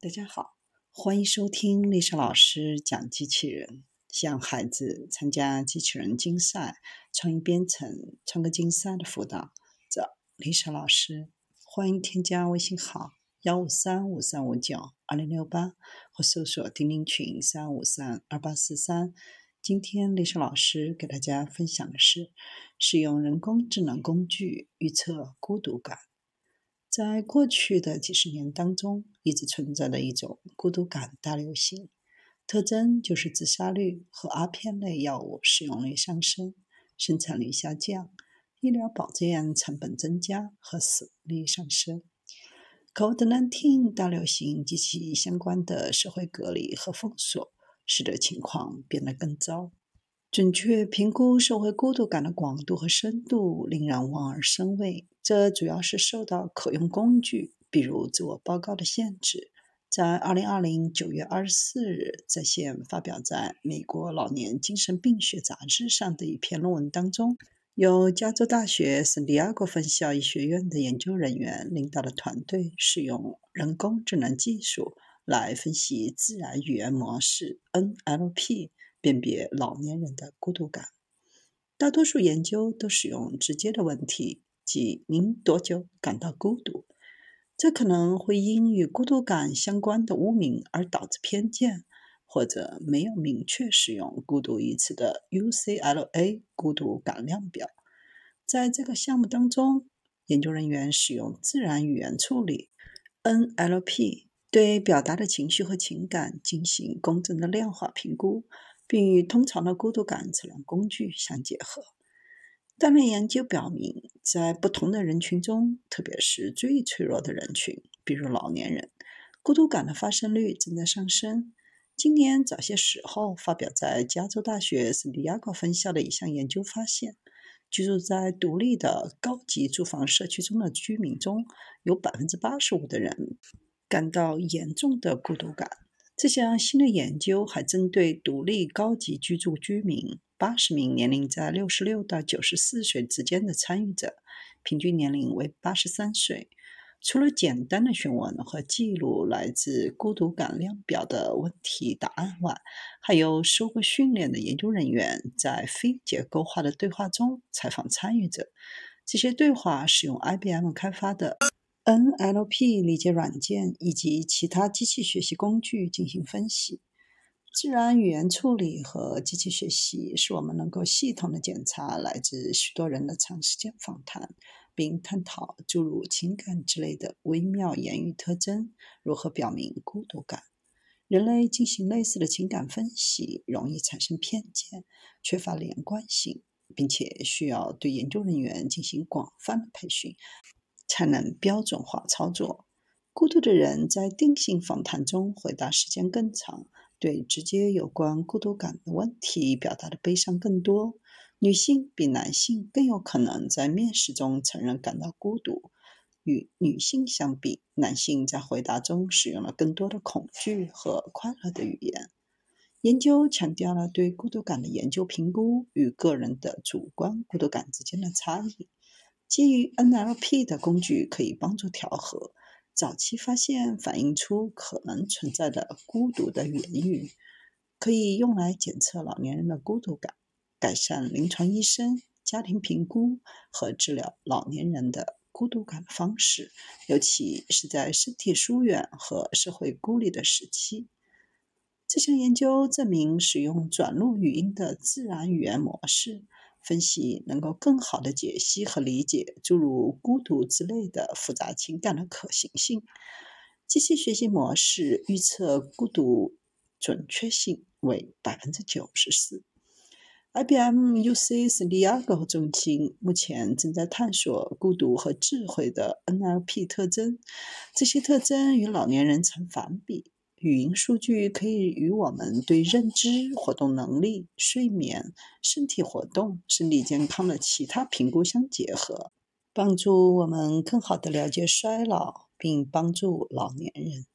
大家好，欢迎收听丽莎老师讲机器人，向孩子参加机器人竞赛、创意编程、创客竞赛的辅导。找丽莎老师，欢迎添加微信号幺五三五三五九二零六八，或搜索钉钉群三五三二八四三。今天丽莎老师给大家分享的是使用人工智能工具预测孤独感。在过去的几十年当中，一直存在的一种孤独感大流行，特征就是自杀率和阿片类药物使用率上升，生产率下降，医疗保健成本增加和死亡率上升。COVID-19 大流行及其相关的社会隔离和封锁，使得情况变得更糟。准确评估社会孤独感的广度和深度，令人望而生畏。这主要是受到可用工具，比如自我报告的限制。在二零二零九月二十四日在线发表在美国老年精神病学杂志上的一篇论文当中，由加州大学圣地亚哥分校医学院的研究人员领导的团队，使用人工智能技术来分析自然语言模式 （NLP）。辨别老年人的孤独感，大多数研究都使用直接的问题，即“您多久感到孤独？”这可能会因与孤独感相关的污名而导致偏见，或者没有明确使用“孤独”一词的 UCLA 孤独感量表。在这个项目当中，研究人员使用自然语言处理 （NLP） 对表达的情绪和情感进行公正的量化评估。并与通常的孤独感测量工具相结合。大量研究表明，在不同的人群中，特别是最脆弱的人群，比如老年人，孤独感的发生率正在上升。今年早些时候发表在加州大学圣地亚哥分校的一项研究发现，居住在独立的高级住房社区中的居民中，有百分之八十五的人感到严重的孤独感。这项新的研究还针对独立高级居住居民八十名年龄在六十六到九十四岁之间的参与者，平均年龄为八十三岁。除了简单的询问和记录来自孤独感量表的问题答案外，还有受过训练的研究人员在非结构化的对话中采访参与者。这些对话使用 IBM 开发的。NLP 理解软件以及其他机器学习工具进行分析。自然语言处理和机器学习使我们能够系统的检查来自许多人的长时间访谈，并探讨诸如情感之类的微妙言语特征如何表明孤独感。人类进行类似的情感分析容易产生偏见，缺乏连贯性，并且需要对研究人员进行广泛的培训。才能标准化操作。孤独的人在定性访谈中回答时间更长，对直接有关孤独感的问题表达的悲伤更多。女性比男性更有可能在面试中承认感到孤独。与女性相比，男性在回答中使用了更多的恐惧和快乐的语言。研究强调了对孤独感的研究评估与个人的主观孤独感之间的差异。基于 NLP 的工具可以帮助调和，早期发现反映出可能存在的孤独的言语，可以用来检测老年人的孤独感，改善临床医生、家庭评估和治疗老年人的孤独感的方式，尤其是在身体疏远和社会孤立的时期。这项研究证明，使用转录语音的自然语言模式。分析能够更好的解析和理解诸如孤独之类的复杂情感的可行性。机器学习模式预测孤独准确性为百分之九十四。IBM UCS 圣地亚哥中心目前正在探索孤独和智慧的 NLP 特征，这些特征与老年人成反比。语音数据可以与我们对认知、活动能力、睡眠、身体活动、身体健康的其他评估相结合，帮助我们更好地了解衰老，并帮助老年人。